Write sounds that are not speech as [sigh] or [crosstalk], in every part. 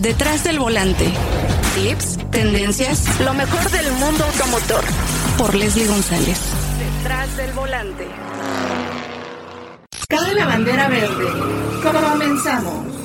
Detrás del volante. Tips, tendencias, lo mejor del mundo automotor. Por Leslie González. Detrás del volante. Cabe la bandera verde. Comenzamos.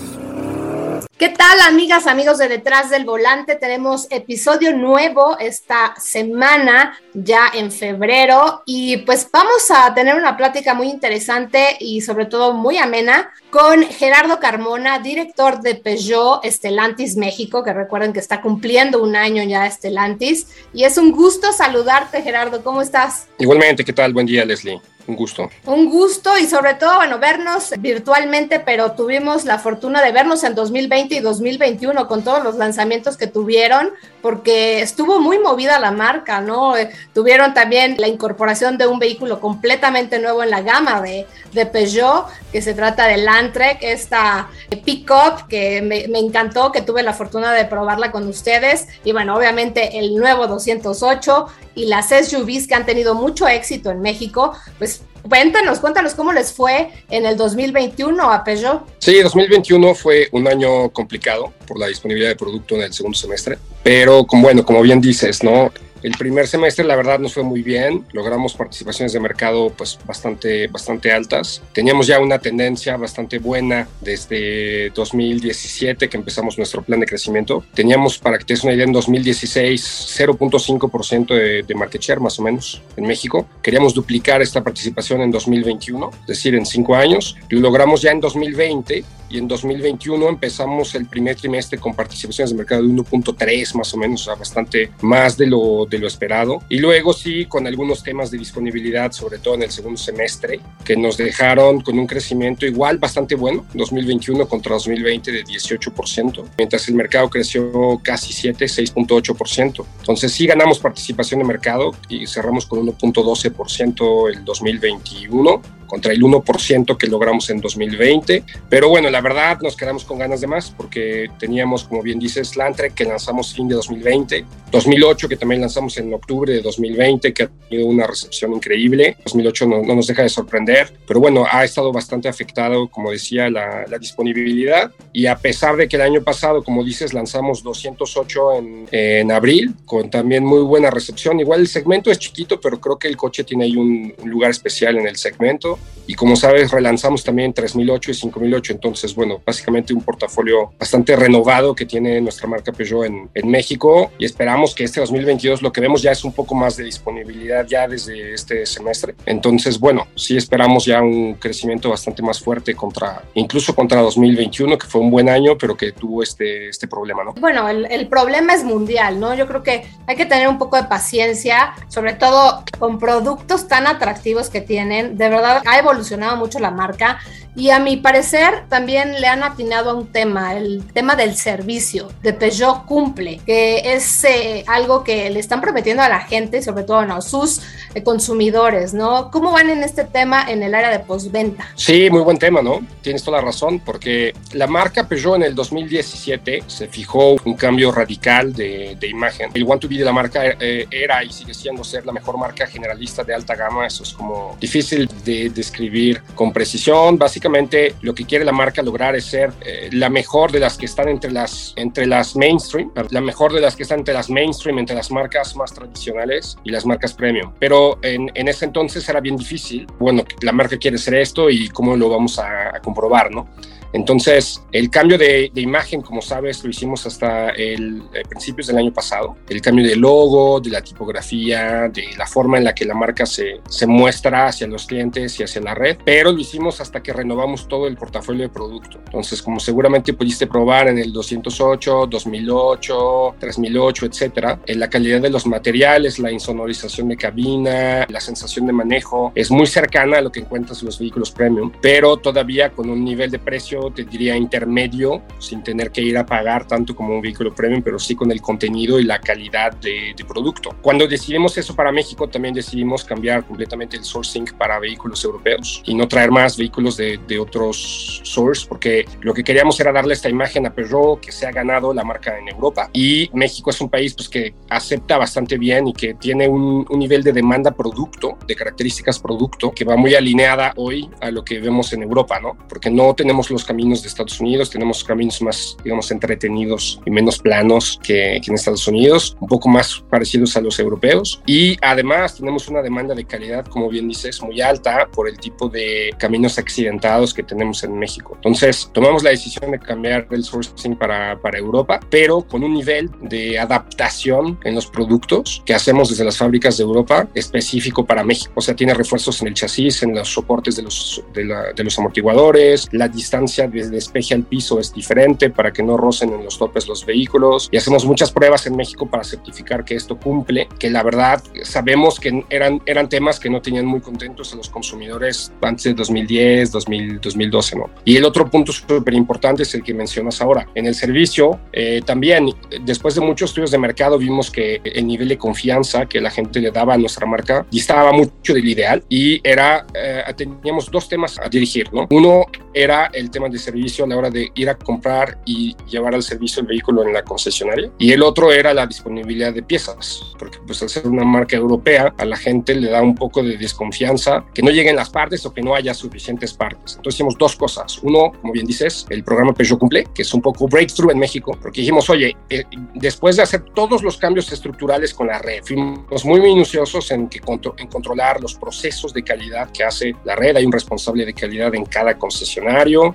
¿Qué tal, amigas, amigos de Detrás del Volante? Tenemos episodio nuevo esta semana, ya en febrero, y pues vamos a tener una plática muy interesante y sobre todo muy amena con Gerardo Carmona, director de Peugeot Estelantis México, que recuerden que está cumpliendo un año ya Estelantis. Y es un gusto saludarte, Gerardo. ¿Cómo estás? Igualmente, ¿qué tal? Buen día, Leslie. Un gusto. Un gusto y sobre todo, bueno, vernos virtualmente, pero tuvimos la fortuna de vernos en 2020 y 2021 con todos los lanzamientos que tuvieron, porque estuvo muy movida la marca, ¿no? Eh, tuvieron también la incorporación de un vehículo completamente nuevo en la gama de, de Peugeot, que se trata del Landtrek, esta pick-up que me, me encantó, que tuve la fortuna de probarla con ustedes. Y bueno, obviamente el nuevo 208 y las SUVs que han tenido mucho éxito en México, pues Cuéntanos, cuéntanos cómo les fue en el 2021 a Peugeot. Sí, 2021 fue un año complicado por la disponibilidad de producto en el segundo semestre, pero como bueno, como bien dices, ¿no? El primer semestre, la verdad, nos fue muy bien. Logramos participaciones de mercado pues, bastante, bastante altas. Teníamos ya una tendencia bastante buena desde 2017 que empezamos nuestro plan de crecimiento. Teníamos, para que te des una idea, en 2016 0.5% de, de market share más o menos en México. Queríamos duplicar esta participación en 2021, es decir, en cinco años. Lo logramos ya en 2020 y en 2021 empezamos el primer trimestre con participaciones de mercado de 1.3 más o menos, o sea, bastante más de lo, de lo esperado. Y luego sí, con algunos temas de disponibilidad, sobre todo en el segundo semestre, que nos dejaron con un crecimiento igual bastante bueno, 2021 contra 2020 de 18%, mientras el mercado creció casi 7, 6.8%. Entonces sí ganamos participación de mercado y cerramos con 1.12% el 2021 contra el 1% que logramos en 2020. Pero bueno, la verdad nos quedamos con ganas de más porque teníamos, como bien dices, Landtrek que lanzamos fin de 2020, 2008 que también lanzamos en octubre de 2020 que ha tenido una recepción increíble, 2008 no, no nos deja de sorprender, pero bueno, ha estado bastante afectado, como decía, la, la, disponibilidad y a pesar de que el año pasado, como dices, lanzamos 208 en, en abril con también muy buena recepción, igual el segmento es chiquito, pero creo que el coche tiene ahí un, un lugar especial en el segmento y como sabes relanzamos también 3008 y 5008, entonces bueno, básicamente un portafolio bastante renovado que tiene nuestra marca Peugeot en, en, México y esperamos que este 2022 lo que vemos ya es un poco más de disponibilidad ya desde este semestre, entonces bueno, sí esperamos ya un crecimiento bastante más fuerte contra, incluso contra 2021 que fue un buen año pero que tuvo este, este problema, ¿no? Bueno, el, el problema es mundial, ¿no? Yo creo que hay que tener un poco de paciencia, sobre todo con productos tan atractivos que tienen, de verdad ha evolucionado mucho la marca y a mi parecer también le han atinado a un tema, el tema del servicio de Peugeot cumple, que es eh, algo que le están prometiendo a la gente, sobre todo a sus eh, consumidores, ¿no? ¿Cómo van en este tema en el área de postventa? Sí, muy buen tema, ¿no? Tienes toda la razón, porque la marca Peugeot en el 2017 se fijó un cambio radical de, de imagen. El One to Be de la marca eh, era y sigue siendo ser la mejor marca generalista de alta gama, eso es como difícil de describir con precisión, básicamente básicamente lo que quiere la marca lograr es ser eh, la mejor de las que están entre las, entre las mainstream, la mejor de las que están entre las mainstream, entre las marcas más tradicionales y las marcas premium. Pero en, en ese entonces era bien difícil. Bueno, la marca quiere ser esto y cómo lo vamos a, a comprobar, ¿no? Entonces, el cambio de, de, imagen, como sabes, lo hicimos hasta el, eh, principios del año pasado. El cambio de logo, de la tipografía, de la forma en la que la marca se, se muestra hacia los clientes y hacia la red, pero lo hicimos hasta que renovamos todo el portafolio de producto. Entonces, como seguramente pudiste probar en el 208, 2008, 3008, etcétera, en la calidad de los materiales, la insonorización de cabina, la sensación de manejo es muy cercana a lo que encuentras en los vehículos premium, pero todavía con un nivel de precio te diría intermedio, sin tener que ir a pagar tanto como un vehículo premium, pero sí con el contenido y la calidad de, de, producto. Cuando decidimos eso para México, también decidimos cambiar completamente el sourcing para vehículos europeos y no traer más vehículos de, de otros source, porque lo que queríamos era darle esta imagen a Peugeot que se ha ganado la marca en Europa. Y México es un país pues, que acepta bastante bien y que tiene un, un nivel de demanda producto, de características producto, que va muy alineada hoy a lo que vemos en Europa, ¿no? Porque no tenemos los caminos de Estados Unidos, tenemos caminos más, digamos, entretenidos y menos planos que, que en Estados Unidos, un poco más parecidos a los europeos. Y además tenemos una demanda de calidad, como bien dices, muy alta por el tipo de caminos accidentados que tenemos en México. Entonces, tomamos la decisión de cambiar el sourcing para, para Europa, pero con un nivel de adaptación en los productos que hacemos desde las fábricas de Europa específico para México. O sea, tiene refuerzos en el chasis, en los soportes de los, de, la, de los amortiguadores, la distancia de despeje al piso es diferente para que no rocen en los topes los vehículos y hacemos muchas pruebas en México para certificar que esto cumple, que la verdad sabemos que eran, eran temas que no tenían muy contentos a los consumidores antes de 2010, 2000, 2012, ¿no? Y el otro punto súper importante es el que mencionas ahora. En el servicio, eh, también, después de muchos estudios de mercado, vimos que el nivel de confianza que la gente le daba a nuestra marca distaba mucho del ideal y era, eh, teníamos dos temas a dirigir, ¿no? Uno era el tema de servicio a la hora de ir a comprar y llevar al servicio el vehículo en la concesionaria y el otro era la disponibilidad de piezas, porque pues al ser una marca europea a la gente le da un poco de desconfianza que no lleguen las partes o que no haya suficientes partes. Entonces hicimos dos cosas. Uno, como bien dices, el programa Peugeot Cumple, que es un poco breakthrough en México, porque dijimos, oye, eh, después de hacer todos los cambios estructurales con la red, fuimos muy minuciosos en, que en controlar los procesos de calidad que hace la red. Hay un responsable de calidad en cada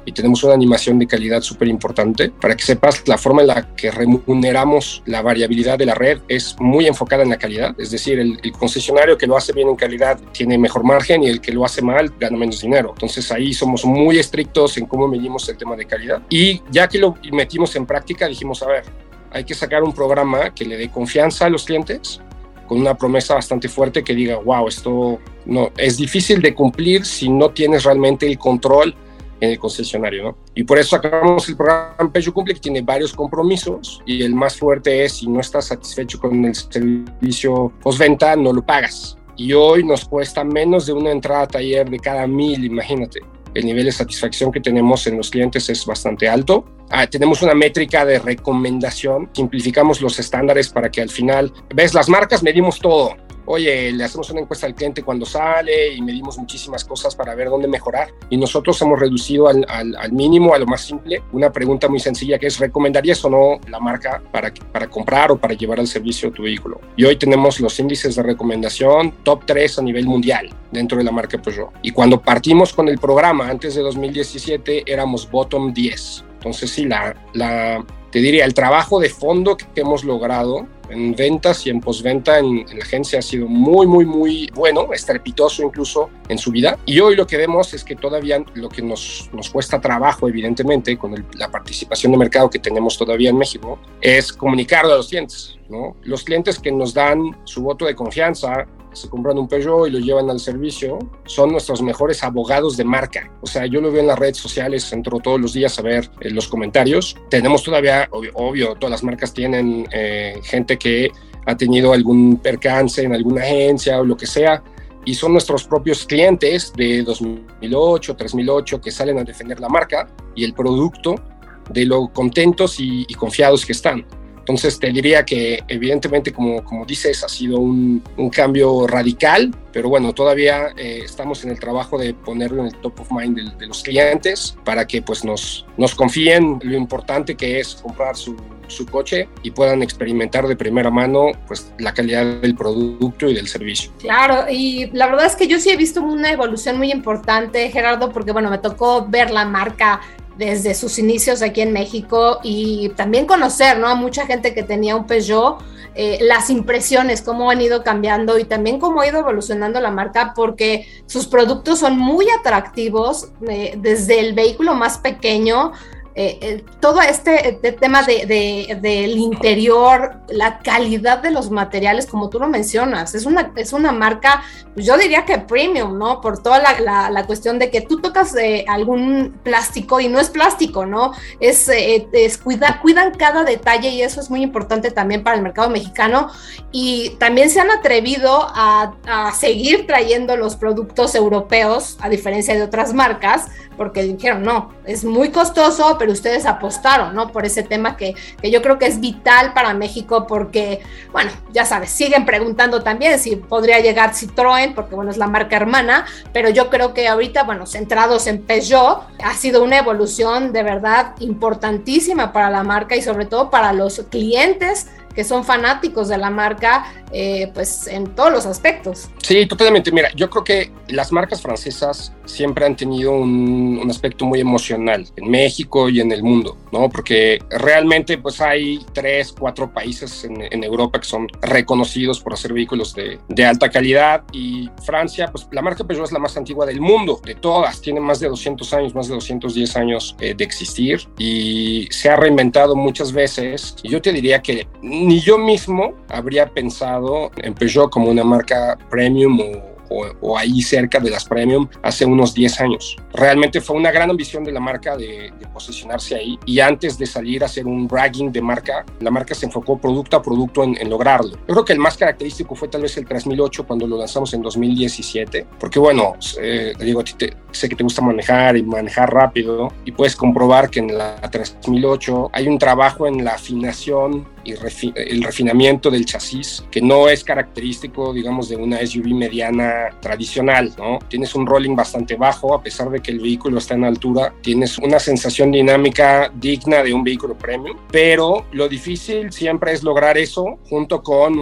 y tenemos una animación de calidad súper importante. Para que sepas, la forma en la que remuneramos la variabilidad de la red es muy enfocada en la calidad, es decir, el, el concesionario que lo hace bien en calidad tiene mejor margen y el que lo hace mal gana menos dinero. Entonces ahí somos muy estrictos en cómo medimos el tema de calidad. Y ya que lo metimos en práctica, dijimos, a ver, hay que sacar un programa que le dé confianza a los clientes con una promesa bastante fuerte que diga, wow, esto no es difícil de cumplir si no tienes realmente el control en el concesionario, ¿no? Y por eso sacamos el programa Peugeot Cumple que tiene varios compromisos y el más fuerte es si no estás satisfecho con el servicio postventa, no lo pagas. Y hoy nos cuesta menos de una entrada a taller de cada mil, imagínate. El nivel de satisfacción que tenemos en los clientes es bastante alto. Ah, tenemos una métrica de recomendación, simplificamos los estándares para que al final, ves, las marcas medimos todo, oye, le hacemos una encuesta al cliente cuando sale y medimos muchísimas cosas para ver dónde mejorar. Y nosotros hemos reducido al, al, mínimo, a lo más simple, una pregunta muy sencilla que es, ¿recomendarías o no la marca para, para comprar o para llevar al servicio tu vehículo? Y hoy tenemos los índices de recomendación top 3 a nivel mundial dentro de la marca Peugeot. Y cuando partimos con el programa antes de 2017 éramos bottom 10. Entonces sí, la, la, te diría, el trabajo de fondo que hemos logrado en ventas y en postventa en, la agencia ha sido muy, muy, muy bueno, estrepitoso incluso en su vida. Y hoy lo que vemos es que todavía lo que nos, nos cuesta trabajo, evidentemente, con la participación de mercado que tenemos todavía en México, es comunicarlo a los clientes. ¿no? Los clientes que nos dan su voto de confianza, se compran un Peugeot y lo llevan al servicio, son nuestros mejores abogados de marca. O sea, yo lo veo en las redes sociales, entro todos los días a ver eh, los comentarios. Tenemos todavía, obvio, obvio, todas las marcas tienen eh, gente que ha tenido algún percance en alguna agencia o lo que sea, y son nuestros propios clientes de 2008, 3008 que salen a defender la marca y el producto de lo contentos y, y confiados que están. Entonces te diría que evidentemente, como, como dices, ha sido un, un cambio radical, pero bueno, todavía eh, estamos en el trabajo de ponerlo en el top of mind de, de, los clientes para que pues nos, nos confíen lo importante que es comprar su, su coche y puedan experimentar de primera mano pues la calidad del producto y del servicio. Claro, y la verdad es que yo sí he visto una evolución muy importante, Gerardo, porque bueno, me tocó ver la marca desde sus inicios aquí en México y también conocer ¿no? a mucha gente que tenía un Peugeot, eh, las impresiones, cómo han ido cambiando y también cómo ha ido evolucionando la marca, porque sus productos son muy atractivos, eh, desde el vehículo más pequeño eh, eh, todo este, este tema del de, de, interior, la calidad de los materiales, como tú lo mencionas, es una, es una marca, pues yo diría que premium, ¿no? Por toda la, la, la cuestión de que tú tocas eh, algún plástico y no es plástico, ¿no? Es, eh, es cuida, cuidan cada detalle y eso es muy importante también para el mercado mexicano y también se han atrevido a, a seguir trayendo los productos europeos, a diferencia de otras marcas, porque dijeron, no, es muy costoso, pero ustedes apostaron, ¿no? Por ese tema que, que yo creo que es vital para México porque, bueno, ya sabes, siguen preguntando también si podría llegar Citroën, porque bueno, es la marca hermana, pero yo creo que ahorita, bueno, centrados en Peugeot, ha sido una evolución de verdad importantísima para la marca y sobre todo para los clientes que son fanáticos de la marca, eh, pues en todos los aspectos. Sí, totalmente. Mira, yo creo que las marcas francesas siempre han tenido un, aspecto muy emocional en México y en el mundo, ¿no? Porque realmente pues hay tres, cuatro países en, Europa que son reconocidos por hacer vehículos de, de, alta calidad y Francia, pues la marca Peugeot es la más antigua del mundo, de todas, tiene más de 200 años, más de 210 años eh, de existir y se ha reinventado muchas veces. Y yo te diría que ni yo mismo habría pensado en Peugeot como una marca premium o o, ahí cerca de las premium hace unos 10 años. Realmente fue una gran ambición de la marca de, posicionarse ahí y antes de salir a hacer un bragging de marca, la marca se enfocó producto a producto en, lograrlo. Yo creo que el más característico fue tal vez el 3008 cuando lo lanzamos en 2017, porque bueno, eh, digo, sé que te gusta manejar y manejar rápido y puedes comprobar que en la 3008 hay un trabajo en la afinación el refinamiento del chasis que no es característico, digamos, de una SUV mediana tradicional, ¿no? Tienes un rolling bastante bajo, a pesar de que el vehículo está en altura, tienes una sensación dinámica digna de un vehículo premium, pero lo difícil siempre es lograr eso junto con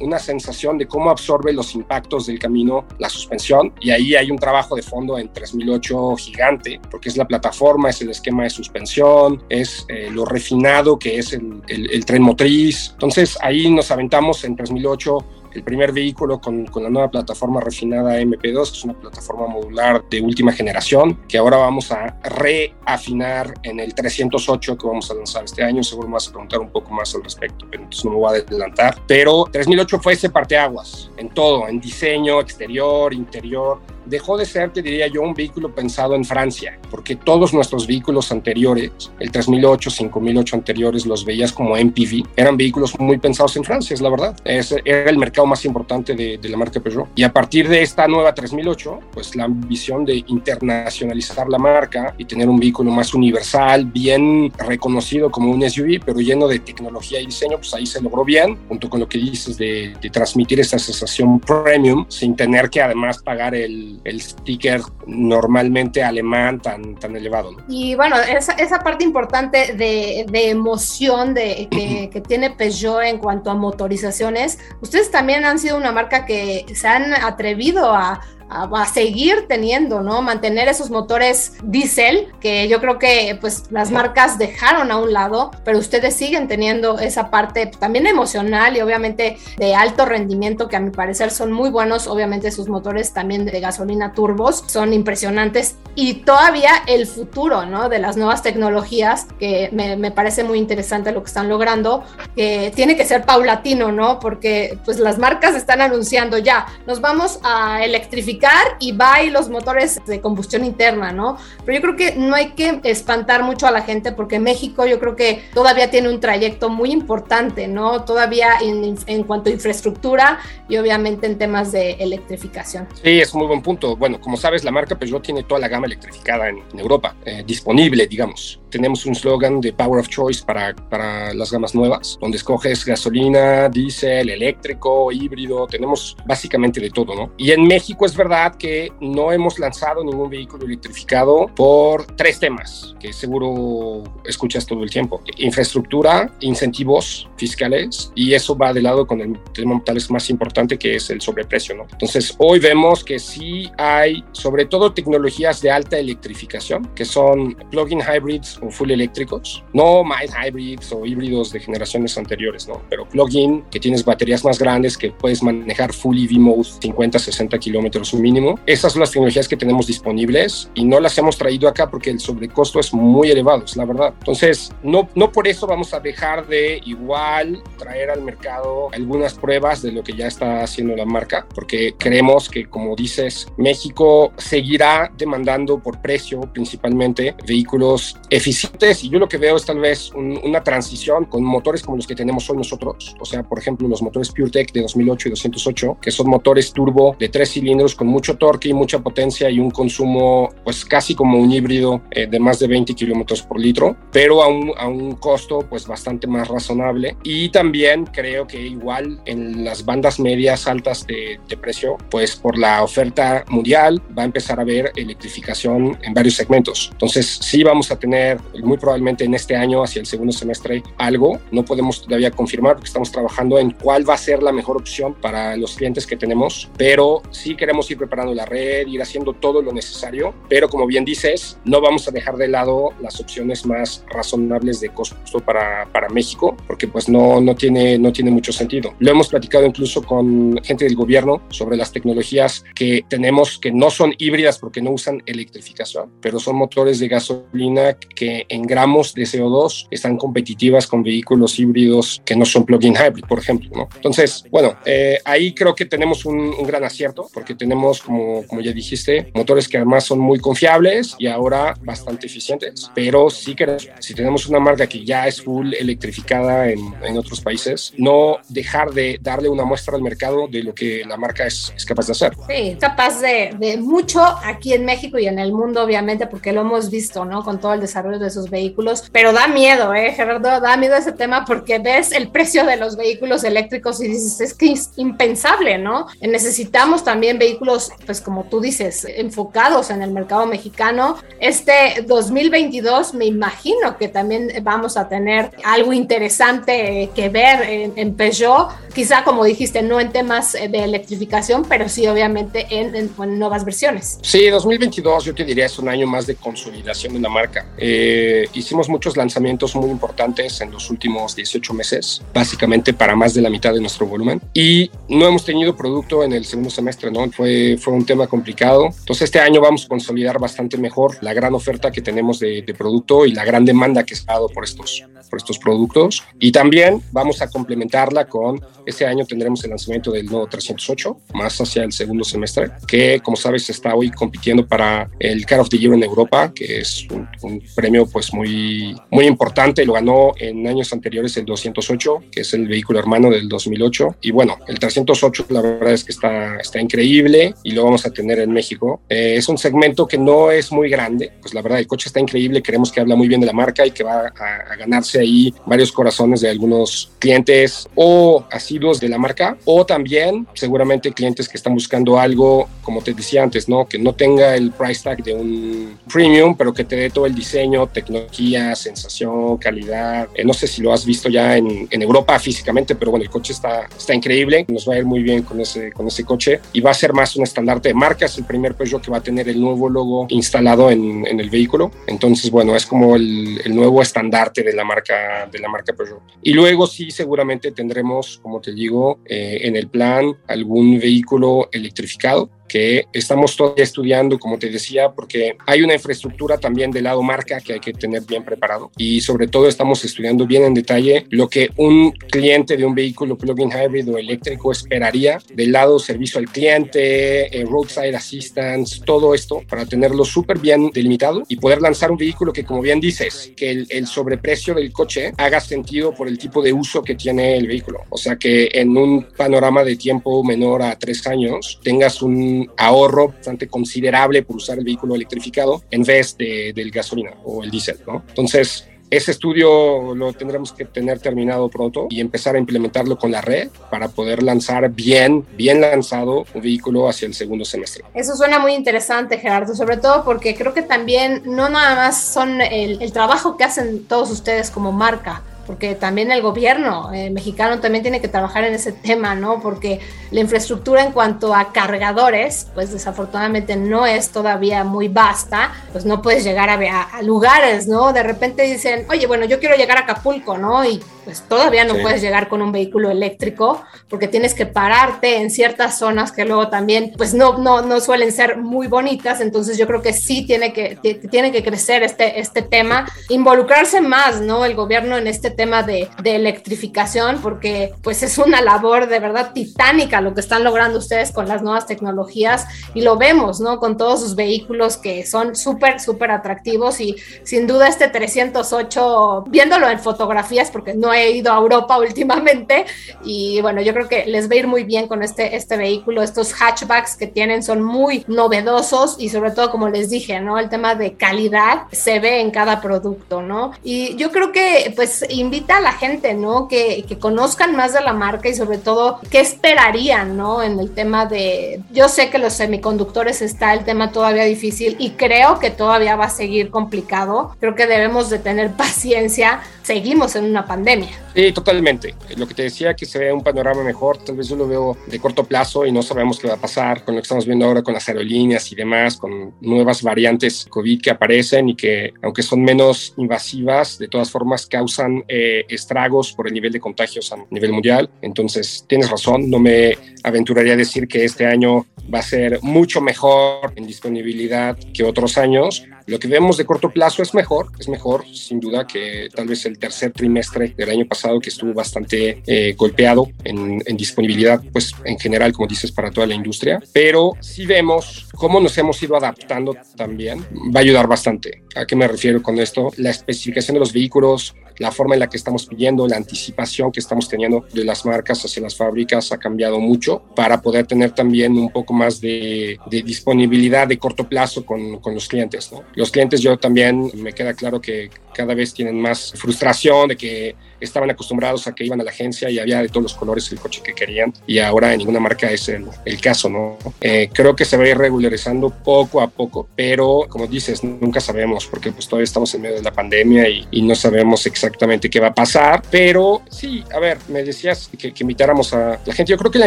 una sensación de cómo absorbe los impactos del camino la suspensión, y ahí hay un trabajo de fondo en 3008 gigante, porque es la plataforma, es el esquema de suspensión, es eh, lo refinado que es el, el tren motriz, entonces ahí nos aventamos en 3008 el primer vehículo con, con, la nueva plataforma refinada MP2, que es una plataforma modular de última generación, que ahora vamos a reafinar en el 308 que vamos a lanzar este año. Seguro me vas a preguntar un poco más al respecto, pero entonces no me voy a adelantar. Pero 3008 fue ese parteaguas en todo, en diseño, exterior, interior dejó de ser, te diría yo, un vehículo pensado en Francia, porque todos nuestros vehículos anteriores, el 3008, 5008 anteriores, los veías como MPV, eran vehículos muy pensados en Francia, es la verdad. Ese era el mercado más importante de, la marca Peugeot. Y a partir de esta nueva 3008, pues la ambición de internacionalizar la marca y tener un vehículo más universal, bien reconocido como un SUV, pero lleno de tecnología y diseño, pues ahí se logró bien, junto con lo que dices de, de transmitir esa sensación premium sin tener que además pagar el, el, sticker normalmente alemán tan, tan elevado. Y bueno, esa, esa parte importante de, de emoción de, que, que, tiene Peugeot en cuanto a motorizaciones, ustedes también han sido una marca que se han atrevido a a, seguir teniendo, ¿no? Mantener esos motores diésel, que yo creo que pues las marcas dejaron a un lado, pero ustedes siguen teniendo esa parte también emocional y obviamente de alto rendimiento, que a mi parecer son muy buenos, obviamente sus motores también de gasolina turbos son impresionantes y todavía el futuro, ¿no? De las nuevas tecnologías, que me, me parece muy interesante lo que están logrando, que tiene que ser paulatino, ¿no? Porque pues las marcas están anunciando ya, nos vamos a electrificar y va y los motores de combustión interna, ¿no? Pero yo creo que no hay que espantar mucho a la gente porque México yo creo que todavía tiene un trayecto muy importante, ¿no? Todavía en, en cuanto a infraestructura y obviamente en temas de electrificación. Sí, es un muy buen punto. Bueno, como sabes, la marca Peugeot tiene toda la gama electrificada en, Europa, eh, disponible, digamos. Tenemos un slogan de Power of Choice para, para las gamas nuevas, donde escoges gasolina, diésel, eléctrico, híbrido, tenemos básicamente de todo, ¿no? Y en México es verdad verdad que no hemos lanzado ningún vehículo electrificado por tres temas que seguro escuchas todo el tiempo. Infraestructura, incentivos fiscales y eso va de lado con el tema tal vez más importante que es el sobreprecio. ¿no? Entonces hoy vemos que sí hay sobre todo tecnologías de alta electrificación que son plug-in hybrids o full eléctricos, no mild hybrids o híbridos de generaciones anteriores, ¿no? pero plug-in que tienes baterías más grandes que puedes manejar full EV mode 50-60 kilómetros mínimo. Esas son las tecnologías que tenemos disponibles y no las hemos traído acá porque el sobrecosto es muy elevado, es la verdad. Entonces, no, no por eso vamos a dejar de igual traer al mercado algunas pruebas de lo que ya está haciendo la marca, porque creemos que, como dices, México seguirá demandando por precio principalmente vehículos eficientes y yo lo que veo es tal vez una transición con motores como los que tenemos hoy nosotros, o sea, por ejemplo, los motores PureTech de 2008 y 208, que son motores turbo de tres cilindros con mucho torque y mucha potencia y un consumo pues casi como un híbrido eh, de más de 20 kilómetros por litro, pero a un, a un costo pues bastante más razonable. Y también creo que igual en las bandas medias altas de, de precio, pues por la oferta mundial va a empezar a haber electrificación en varios segmentos. Entonces sí vamos a tener muy probablemente en este año, hacia el segundo semestre, algo. No podemos todavía confirmar porque estamos trabajando en cuál va a ser la mejor opción para los clientes que tenemos, pero sí queremos ir preparando la red, ir haciendo todo lo necesario, pero como bien dices, no vamos a dejar de lado las opciones más razonables de costo para, para México, porque pues no, no, tiene, no tiene mucho sentido. Lo hemos platicado incluso con gente del gobierno sobre las tecnologías que tenemos que no son híbridas porque no usan electrificación, pero son motores de gasolina que en gramos de CO2 están competitivas con vehículos híbridos que no son plug-in hybrid, por ejemplo. ¿no? Entonces, bueno, eh, ahí creo que tenemos un, un, gran acierto porque tenemos, como, como ya dijiste, motores que además son muy confiables y ahora bastante eficientes, pero sí que si tenemos una marca que ya es full electrificada en, en otros países, no dejar de darle una muestra al mercado de lo que la marca es, es capaz de hacer. Sí, capaz de, de, mucho aquí en México y en el mundo, obviamente, porque lo hemos visto, ¿no? Con todo el desarrollo de sus vehículos, pero da miedo, ¿eh, Gerardo? Da miedo ese tema porque ves el precio de los vehículos eléctricos y dices, es que es impensable, ¿no? Necesitamos también vehículos, pues como tú dices, enfocados en el mercado mexicano. Este 2022 me imagino que también vamos a tener algo interesante que ver en, en Peugeot, quizá como dijiste, no en temas de electrificación, pero sí obviamente en, en, en, nuevas versiones. Sí, 2022 yo te diría es un año más de consolidación de la marca. Eh, hicimos muchos lanzamientos muy importantes en los últimos 18 meses, básicamente para más de la mitad de nuestro volumen, y no hemos tenido producto en el segundo semestre, ¿no? Fue, fue un tema complicado. Entonces este año vamos a consolidar bastante mejor la gran oferta que tenemos de, de producto y la gran demanda que está dado por estos, por estos productos. Y también vamos a complementarla con, este año tendremos el lanzamiento del nuevo 308, más hacia el segundo semestre, que como sabes está hoy compitiendo para el Car of the Year en Europa, que es un, un premio pues muy, muy importante. Lo ganó en años anteriores el 208, que es el vehículo hermano del 2008. Y bueno, el 308 la verdad es que está, está increíble y lo vamos a tener en México. Eh, es un segmento que no es muy grande, pues la verdad el coche está increíble, queremos que habla muy bien de la marca y que va a, a ganarse ahí varios corazones de algunos clientes o asiduos de la marca o también seguramente clientes que están buscando algo, como te decía antes, ¿no? que no tenga el price tag de un premium, pero que te dé todo el diseño, tecnología, sensación, calidad. Eh, no sé si lo has visto ya en, en, Europa físicamente, pero bueno, el coche está, está increíble, nos va a ir muy bien con ese, con ese coche y va a ser más un estandarte de marca, es el primer Peugeot que va a tener el nuevo logo instalado en, en el vehículo, entonces bueno, es como el, el nuevo estandarte de la marca de la marca Peugeot. Y luego sí, seguramente tendremos, como te digo, eh, en el plan algún vehículo electrificado que estamos todavía estudiando, como te decía, porque hay una infraestructura también del lado marca que hay que tener bien preparado y sobre todo estamos estudiando bien en detalle lo que un cliente de un vehículo plug-in hybrid o eléctrico esperaría del lado servicio al cliente, eh, roadside assistance, todo esto para tenerlo súper bien delimitado y poder lanzar un vehículo que, como bien dices, que el, el sobreprecio del coche haga sentido por el tipo de uso que tiene el vehículo. O sea, que en un panorama de tiempo menor a tres años tengas un ahorro bastante considerable por usar el vehículo electrificado en vez de, del gasolina o el diésel, ¿no? Entonces, ese estudio lo tendremos que tener terminado pronto y empezar a implementarlo con la red para poder lanzar bien, bien lanzado un vehículo hacia el segundo semestre. Eso suena muy interesante, Gerardo, sobre todo porque creo que también no nada más son el, el trabajo que hacen todos ustedes como marca, porque también el gobierno eh, mexicano también tiene que trabajar en ese tema, ¿no? Porque la infraestructura en cuanto a cargadores, pues desafortunadamente no es todavía muy vasta, pues no puedes llegar a, a, a lugares, ¿no? De repente dicen, oye, bueno, yo quiero llegar a Acapulco, ¿no? Y pues todavía no sí. puedes llegar con un vehículo eléctrico porque tienes que pararte en ciertas zonas que luego también pues no, no, no suelen ser muy bonitas, entonces yo creo que sí tiene que, tiene que crecer este, este tema, involucrarse más, ¿no? El gobierno en este tema de, de electrificación porque pues es una labor de verdad titánica lo que están logrando ustedes con las nuevas tecnologías y lo vemos, ¿no? Con todos sus vehículos que son súper, súper atractivos y sin duda este 308, viéndolo en fotografías porque no he ido a Europa últimamente y bueno, yo creo que les va a ir muy bien con este, este vehículo. Estos hatchbacks que tienen son muy novedosos y sobre todo, como les dije, ¿no? El tema de calidad se ve en cada producto, ¿no? Y yo creo que pues invita a la gente, ¿no? Que, que conozcan más de la marca y sobre todo qué esperarían, ¿no? En el tema de, yo sé que los semiconductores está el tema todavía difícil y creo que todavía va a seguir complicado. Creo que debemos de tener [laughs] paciencia. Seguimos en una pandemia. Sí, totalmente. Lo que te decía que se ve un panorama mejor, tal vez yo lo veo de corto plazo y no sabemos qué va a pasar con lo que estamos viendo ahora con las aerolíneas y demás, con nuevas variantes COVID que aparecen y que, aunque son menos invasivas, de todas formas causan eh, estragos por el nivel de contagios a nivel mundial. Entonces, tienes razón, no me aventuraría a decir que este año va a ser mucho mejor en disponibilidad que otros años. Lo que vemos de corto plazo es mejor, es mejor sin duda que tal vez el tercer trimestre del año pasado que estuvo bastante eh, golpeado en, en, disponibilidad, pues en general, como dices, para toda la industria. Pero si vemos cómo nos hemos ido adaptando también, va a ayudar bastante. ¿A qué me refiero con esto? La especificación de los vehículos, la forma en la que estamos pidiendo, la anticipación que estamos teniendo de las marcas hacia las fábricas ha cambiado mucho para poder tener también un poco más de, de disponibilidad de corto plazo con, con los clientes. ¿no? Los clientes yo también me queda claro que cada vez tienen más frustración de que estaban acostumbrados a que iban a la agencia y había de todos los colores el coche que querían y ahora en ninguna marca es el, el caso, ¿no? Eh, creo que se va a ir regularizando poco a poco, pero como dices, nunca sabemos porque pues todavía estamos en medio de la pandemia y, y no sabemos exactamente qué va a pasar, pero sí, a ver, me decías que, que, invitáramos a la gente, yo creo que la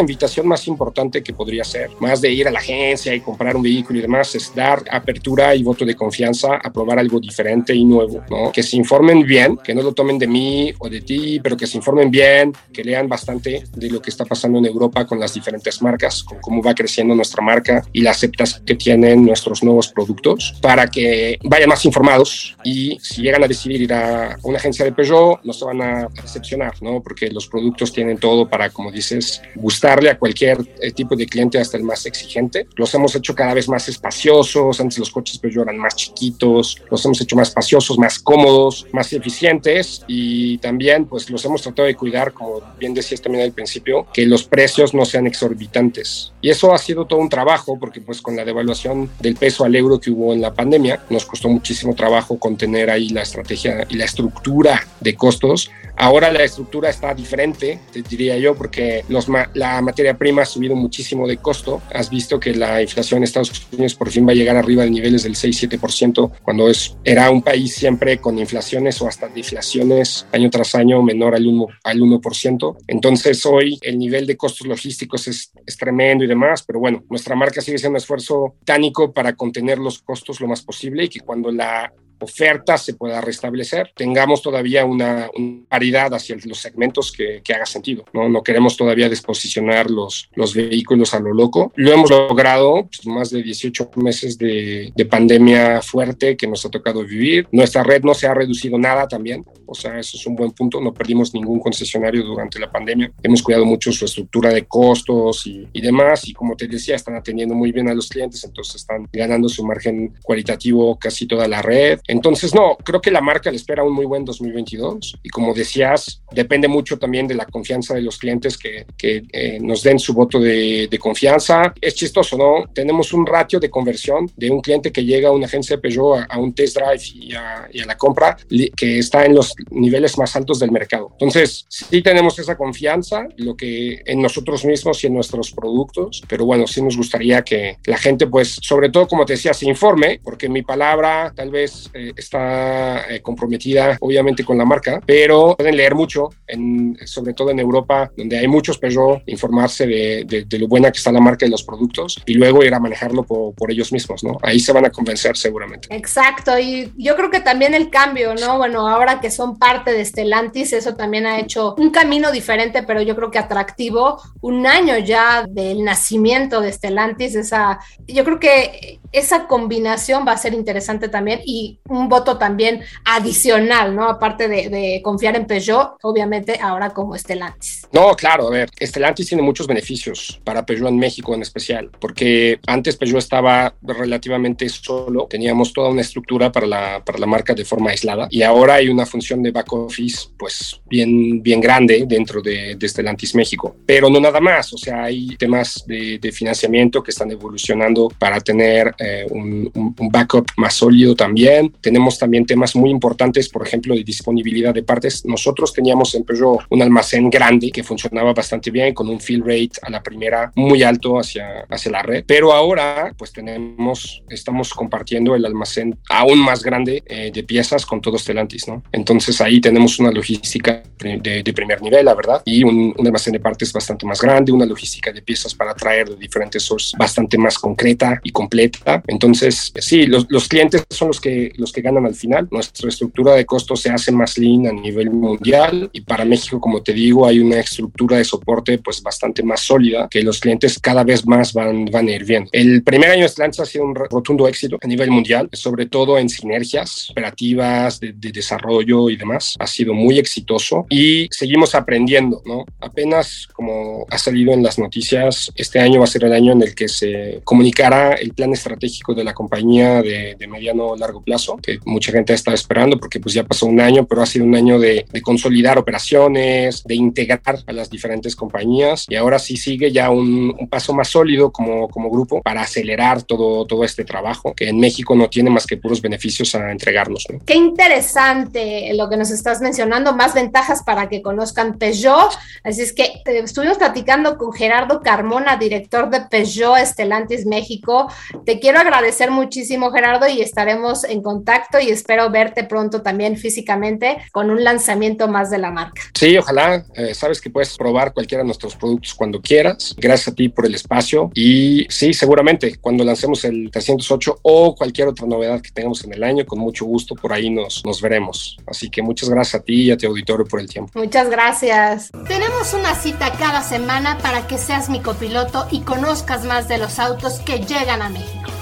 invitación más importante que podría ser, más de ir a la agencia y comprar un vehículo y demás, es dar apertura y voto de confianza a probar algo diferente y nuevo, ¿no? Que se informen bien, que no lo tomen de mí o de ti, pero que se informen bien, que lean bastante de lo que está pasando en Europa con las diferentes marcas, con cómo va creciendo nuestra marca y la aceptación que tienen nuestros nuevos productos, para que vayan más informados y si llegan a decidir ir a una agencia de Peugeot, no se van a decepcionar, ¿no? Porque los productos tienen todo para, como dices, gustarle a cualquier eh, tipo de cliente, hasta el más exigente. Los hemos hecho cada vez más espaciosos, antes los coches Peugeot eran más chiquitos, los hemos hecho más espaciosos, más cómodos, más eficientes y también pues los hemos tratado de cuidar, como bien decías también al principio, que los precios no sean exorbitantes. Y eso ha sido todo un trabajo porque pues con la devaluación del peso al euro que hubo en la pandemia, nos costó muchísimo trabajo contener ahí la estrategia y la estructura de costos. Ahora la estructura está diferente, te diría yo, porque los ma la materia prima ha subido muchísimo de costo. Has visto que la inflación en Estados Unidos por fin va a llegar arriba de niveles del 6-7%, cuando es, era un país siempre con inflaciones o hasta deflaciones año tras año menor al 1%. Al 1%. Entonces hoy el nivel de costos logísticos es, es tremendo y demás, pero bueno, nuestra marca sigue siendo un esfuerzo tánico para contener los costos lo más posible y que cuando la oferta se pueda restablecer, tengamos todavía una, una paridad hacia los segmentos que, que, haga sentido. ¿no? no queremos todavía desposicionar los, los vehículos a lo loco. Lo hemos logrado, pues, más de 18 meses de, de, pandemia fuerte que nos ha tocado vivir. Nuestra red no se ha reducido nada también, o sea, eso es un buen punto. No perdimos ningún concesionario durante la pandemia. Hemos cuidado mucho su estructura de costos y, y demás, y como te decía, están atendiendo muy bien a los clientes, entonces están ganando su margen cualitativo casi toda la red. Entonces, no, creo que la marca le espera un muy buen 2022 y como decías, depende mucho también de la confianza de los clientes que, que eh, nos den su voto de, de, confianza. Es chistoso, ¿no? Tenemos un ratio de conversión de un cliente que llega a una agencia de Peugeot a, a un test drive y a, y a, la compra que está en los niveles más altos del mercado. Entonces, sí tenemos esa confianza, lo que en nosotros mismos y en nuestros productos, pero bueno, sí nos gustaría que la gente, pues, sobre todo, como te decía, se informe, porque mi palabra tal vez eh, está eh, comprometida obviamente con la marca, pero pueden leer mucho, en, sobre todo en Europa, donde hay muchos Peugeot, informarse de, de, de, lo buena que está la marca y los productos y luego ir a manejarlo por, por, ellos mismos, ¿no? Ahí se van a convencer seguramente. Exacto, y yo creo que también el cambio, ¿no? Bueno, ahora que son parte de Stellantis, eso también ha hecho un camino diferente, pero yo creo que atractivo, un año ya del nacimiento de Stellantis, esa, yo creo que esa combinación va a ser interesante también y un voto también adicional, ¿no? Aparte de, confiar en Peugeot, obviamente ahora como Stellantis. No, claro, a ver, Stellantis tiene muchos beneficios para Peugeot en México en especial, porque antes Peugeot estaba relativamente solo, teníamos toda una estructura para la, para la marca de forma aislada y ahora hay una función de back office pues bien, bien grande dentro de, de México, pero no nada más, o sea, hay temas de financiamiento que están evolucionando para tener eh, un, un, backup más sólido también. Tenemos también temas muy importantes, por ejemplo, de disponibilidad de partes. Nosotros teníamos en Peugeot un almacén grande que funcionaba bastante bien, con un fill rate a la primera muy alto hacia, hacia la red. Pero ahora, pues tenemos, estamos compartiendo el almacén aún más grande eh, de piezas con todo Stellantis, ¿no? Entonces ahí tenemos una logística de, de primer nivel, la verdad, y un, un, almacén de partes bastante más grande, una logística de piezas para traer de diferentes sources bastante más concreta y completa. Entonces, sí, los, los clientes son los que, los que ganan al final. Nuestra estructura de costos se hace más lean a nivel mundial y para México, como te digo, hay una estructura de soporte pues bastante más sólida que los clientes cada vez más van, van a ir viendo. El primer año de Stellantis ha sido un rotundo éxito a nivel mundial, sobre todo en sinergias operativas, de, de desarrollo y demás. Ha sido muy exitoso y seguimos aprendiendo, ¿no? Apenas como ha salido en las noticias, este año va a ser el año en el que se comunicará el plan estratégico de la compañía de, de mediano largo plazo, que mucha gente estado esperando porque pues ya pasó un año, pero ha sido un año de, de consolidar operaciones, de integrar a las diferentes compañías y ahora sí sigue ya un, un, paso más sólido como, como grupo para acelerar todo, todo este trabajo que en México no tiene más que puros beneficios a entregarnos. ¿no? Qué interesante lo que nos estás mencionando, más ventajas para que conozcan Peugeot. Así es que eh, estuvimos platicando con Gerardo Carmona, director de Peugeot Estelantis México. Te quiero agradecer muchísimo, Gerardo, y estaremos en contacto y espero verte pronto también físicamente con un lanzamiento más de la marca. Sí, ojalá. Eh, sabes que puedes probar cualquiera de nuestros productos cuando quieras. Gracias a ti por el espacio. Y sí, seguramente cuando lancemos el 308 o cualquier otra novedad que tengamos en el año, con mucho gusto por ahí nos, nos veremos. Así que muchas gracias a ti y a tu auditorio por el tiempo. Muchas gracias. Tenemos una cita cada semana para que seas mi copiloto y conozcas más de los autos que llegan a México.